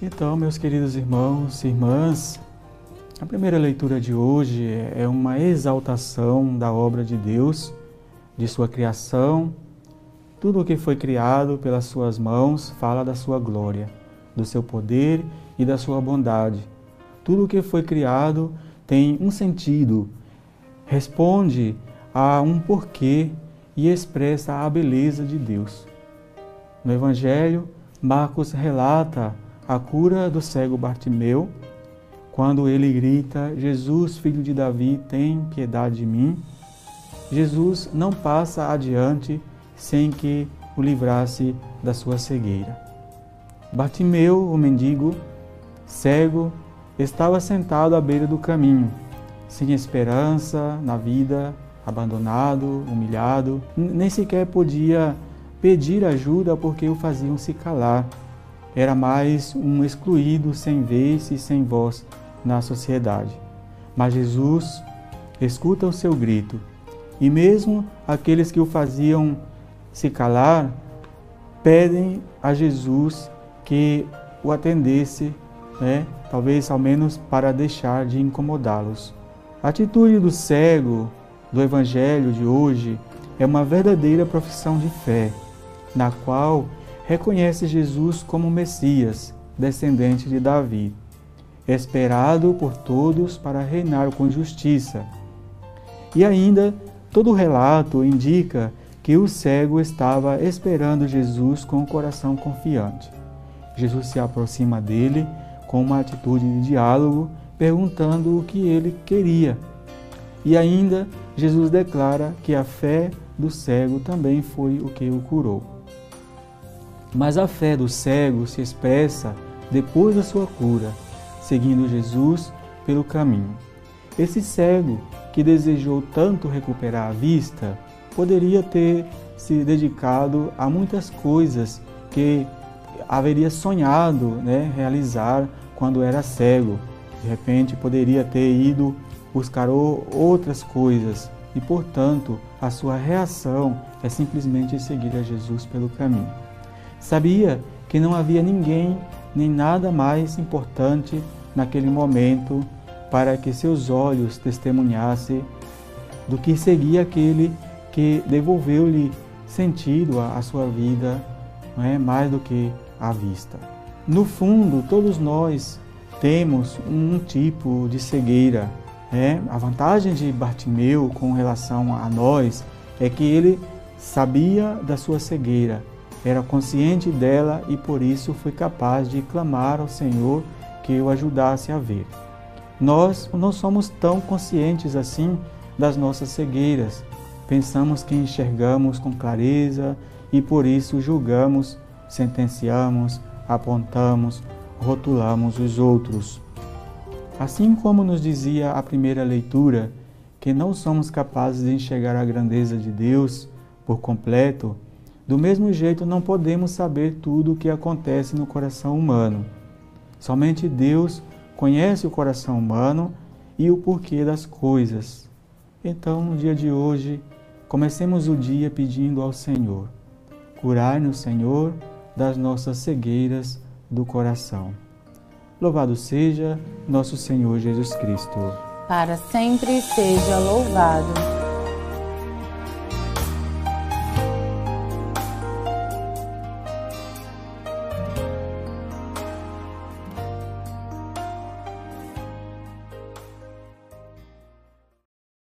Então, meus queridos irmãos e irmãs, a primeira leitura de hoje é uma exaltação da obra de Deus, de sua criação. Tudo o que foi criado pelas suas mãos fala da sua glória, do seu poder e da sua bondade. Tudo o que foi criado tem um sentido, responde a um porquê e expressa a beleza de Deus. No Evangelho, Marcos relata a cura do cego Bartimeu, quando ele grita: Jesus, filho de Davi, tem piedade de mim. Jesus não passa adiante sem que o livrasse da sua cegueira. Bartimeu, o mendigo, cego, estava sentado à beira do caminho, sem esperança na vida, abandonado, humilhado, nem sequer podia pedir ajuda porque o faziam se calar era mais um excluído sem vez e sem voz na sociedade. Mas Jesus escuta o seu grito, e mesmo aqueles que o faziam se calar pedem a Jesus que o atendesse, né? talvez ao menos para deixar de incomodá-los. A atitude do cego do Evangelho de hoje é uma verdadeira profissão de fé, na qual reconhece Jesus como Messias, descendente de Davi, esperado por todos para reinar com justiça. E ainda, todo o relato indica que o cego estava esperando Jesus com o coração confiante. Jesus se aproxima dele com uma atitude de diálogo, perguntando o que ele queria. E ainda, Jesus declara que a fé do cego também foi o que o curou. Mas a fé do cego se expressa depois da sua cura, seguindo Jesus pelo caminho. Esse cego, que desejou tanto recuperar a vista, poderia ter se dedicado a muitas coisas que haveria sonhado né, realizar quando era cego. De repente, poderia ter ido buscar outras coisas e, portanto, a sua reação é simplesmente seguir a Jesus pelo caminho. Sabia que não havia ninguém nem nada mais importante naquele momento para que seus olhos testemunhassem do que seguir aquele que devolveu-lhe sentido à sua vida, não é mais do que a vista. No fundo, todos nós temos um tipo de cegueira. É? A vantagem de Bartimeu com relação a nós é que ele sabia da sua cegueira, era consciente dela e por isso foi capaz de clamar ao Senhor que o ajudasse a ver. Nós não somos tão conscientes assim das nossas cegueiras. Pensamos que enxergamos com clareza e por isso julgamos, sentenciamos, apontamos, rotulamos os outros. Assim como nos dizia a primeira leitura, que não somos capazes de enxergar a grandeza de Deus por completo, do mesmo jeito, não podemos saber tudo o que acontece no coração humano. Somente Deus conhece o coração humano e o porquê das coisas. Então, no dia de hoje, comecemos o dia pedindo ao Senhor: curai-nos, Senhor, das nossas cegueiras do coração. Louvado seja nosso Senhor Jesus Cristo. Para sempre seja louvado.